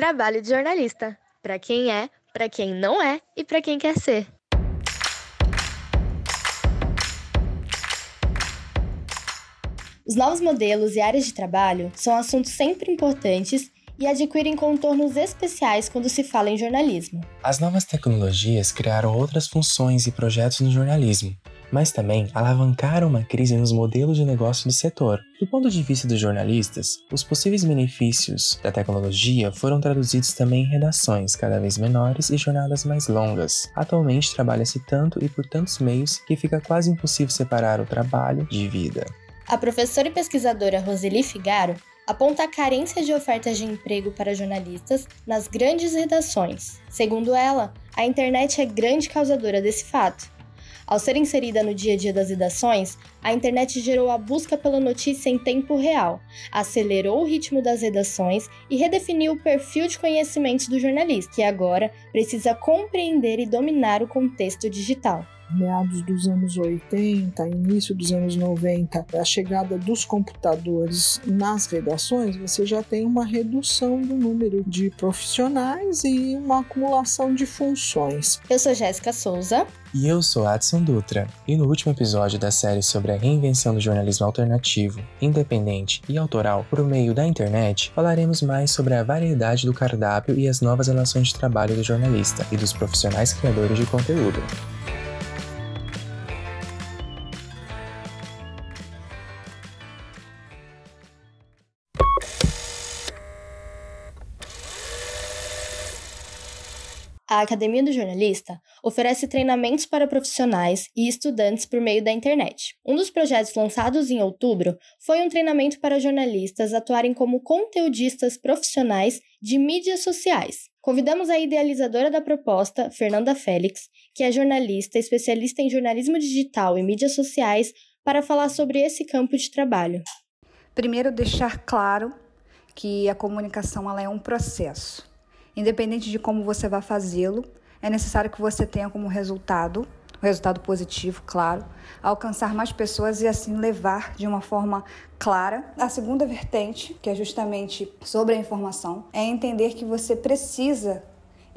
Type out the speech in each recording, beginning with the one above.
Trabalho de jornalista. Para quem é, para quem não é e para quem quer ser. Os novos modelos e áreas de trabalho são assuntos sempre importantes e adquirem contornos especiais quando se fala em jornalismo. As novas tecnologias criaram outras funções e projetos no jornalismo, mas também alavancaram uma crise nos modelos de negócio do setor. Do ponto de vista dos jornalistas, os possíveis benefícios da tecnologia foram traduzidos também em redações cada vez menores e jornadas mais longas. Atualmente trabalha-se tanto e por tantos meios que fica quase impossível separar o trabalho de vida. A professora e pesquisadora Roseli Figaro aponta a carência de ofertas de emprego para jornalistas nas grandes redações. Segundo ela, a internet é grande causadora desse fato. Ao ser inserida no dia a dia das redações, a internet gerou a busca pela notícia em tempo real, acelerou o ritmo das redações e redefiniu o perfil de conhecimentos do jornalista, que agora precisa compreender e dominar o contexto digital meados dos anos 80, início dos anos 90, a chegada dos computadores nas redações, você já tem uma redução do número de profissionais e uma acumulação de funções. Eu sou Jéssica Souza. E eu sou Adson Dutra. E no último episódio da série sobre a reinvenção do jornalismo alternativo, independente e autoral por meio da internet, falaremos mais sobre a variedade do cardápio e as novas relações de trabalho do jornalista e dos profissionais criadores de conteúdo. A Academia do Jornalista oferece treinamentos para profissionais e estudantes por meio da internet. Um dos projetos lançados em outubro foi um treinamento para jornalistas atuarem como conteudistas profissionais de mídias sociais. Convidamos a idealizadora da proposta, Fernanda Félix, que é jornalista especialista em jornalismo digital e mídias sociais, para falar sobre esse campo de trabalho. Primeiro, deixar claro que a comunicação ela é um processo Independente de como você vai fazê-lo, é necessário que você tenha como resultado, o resultado positivo, claro, alcançar mais pessoas e assim levar de uma forma clara. A segunda vertente, que é justamente sobre a informação, é entender que você precisa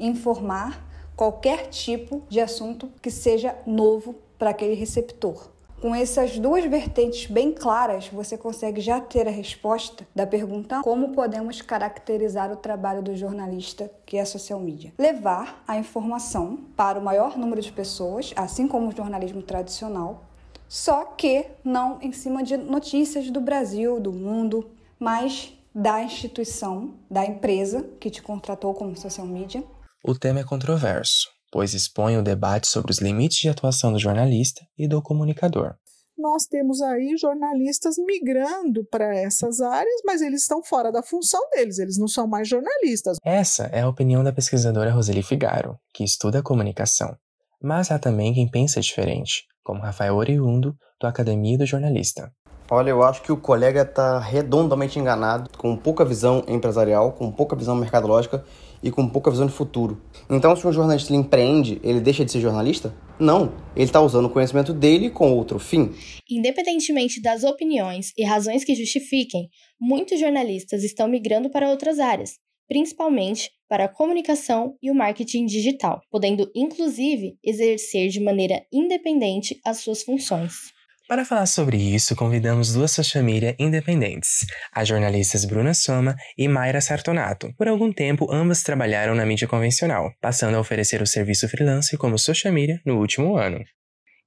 informar qualquer tipo de assunto que seja novo para aquele receptor. Com essas duas vertentes bem claras, você consegue já ter a resposta da pergunta como podemos caracterizar o trabalho do jornalista, que é social media. Levar a informação para o maior número de pessoas, assim como o jornalismo tradicional, só que não em cima de notícias do Brasil, do mundo, mas da instituição, da empresa que te contratou como social media. O tema é controverso pois expõe o debate sobre os limites de atuação do jornalista e do comunicador. Nós temos aí jornalistas migrando para essas áreas, mas eles estão fora da função deles, eles não são mais jornalistas. Essa é a opinião da pesquisadora Roseli Figaro, que estuda a comunicação. Mas há também quem pensa diferente, como Rafael Oriundo, do Academia do Jornalista. Olha, eu acho que o colega está redondamente enganado, com pouca visão empresarial, com pouca visão mercadológica e com pouca visão de futuro. Então, se um jornalista empreende, ele deixa de ser jornalista? Não, ele está usando o conhecimento dele com outro fim. Independentemente das opiniões e razões que justifiquem, muitos jornalistas estão migrando para outras áreas, principalmente para a comunicação e o marketing digital, podendo inclusive exercer de maneira independente as suas funções. Para falar sobre isso, convidamos duas social media independentes, as jornalistas Bruna Soma e Mayra Sartonato. Por algum tempo, ambas trabalharam na mídia convencional, passando a oferecer o serviço freelance como social media no último ano.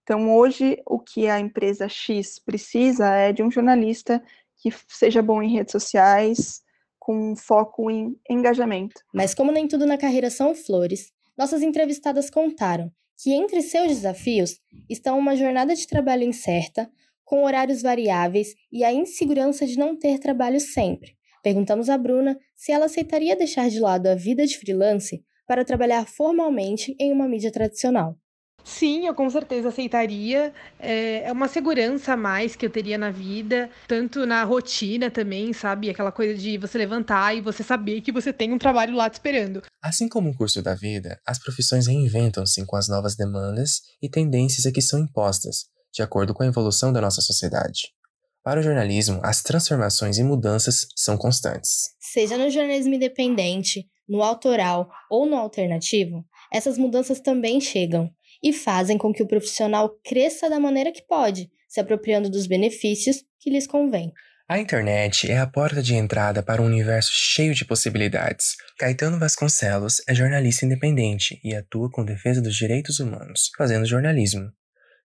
Então, hoje, o que a empresa X precisa é de um jornalista que seja bom em redes sociais, com foco em engajamento. Mas, como nem tudo na carreira são flores, nossas entrevistadas contaram que entre seus desafios estão uma jornada de trabalho incerta, com horários variáveis e a insegurança de não ter trabalho sempre. Perguntamos a Bruna se ela aceitaria deixar de lado a vida de freelance para trabalhar formalmente em uma mídia tradicional. Sim, eu com certeza aceitaria. É, é uma segurança a mais que eu teria na vida, tanto na rotina também, sabe? Aquela coisa de você levantar e você saber que você tem um trabalho lá te esperando. Assim como o curso da vida, as profissões reinventam-se com as novas demandas e tendências a que são impostas, de acordo com a evolução da nossa sociedade. Para o jornalismo, as transformações e mudanças são constantes. Seja no jornalismo independente, no autoral ou no alternativo, essas mudanças também chegam e fazem com que o profissional cresça da maneira que pode, se apropriando dos benefícios que lhes convém. A internet é a porta de entrada para um universo cheio de possibilidades. Caetano Vasconcelos é jornalista independente e atua com defesa dos direitos humanos, fazendo jornalismo.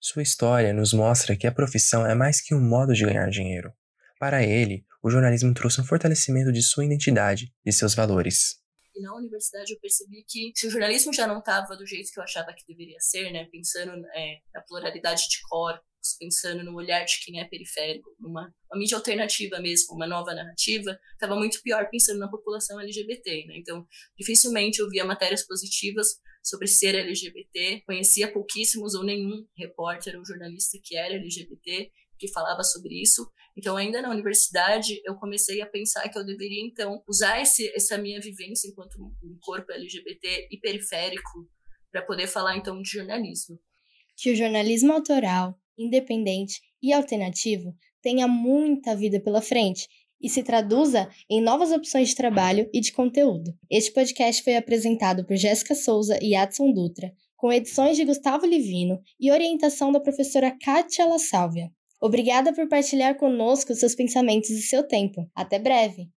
Sua história nos mostra que a profissão é mais que um modo de ganhar dinheiro. Para ele, o jornalismo trouxe um fortalecimento de sua identidade, de seus valores. E na universidade eu percebi que se o jornalismo já não estava do jeito que eu achava que deveria ser, né, pensando é, na pluralidade de corpos, pensando no olhar de quem é periférico, numa uma mídia alternativa mesmo, uma nova narrativa, estava muito pior pensando na população LGBT. Né? Então, dificilmente eu via matérias positivas sobre ser LGBT, conhecia pouquíssimos ou nenhum repórter ou jornalista que era LGBT que falava sobre isso. Então, ainda na universidade, eu comecei a pensar que eu deveria, então, usar esse, essa minha vivência enquanto um corpo LGBT e periférico para poder falar, então, de jornalismo. Que o jornalismo autoral, independente e alternativo tenha muita vida pela frente e se traduza em novas opções de trabalho e de conteúdo. Este podcast foi apresentado por Jéssica Souza e Adson Dutra, com edições de Gustavo Livino e orientação da professora Kátia La Sálvia. Obrigada por partilhar conosco seus pensamentos e seu tempo. Até breve!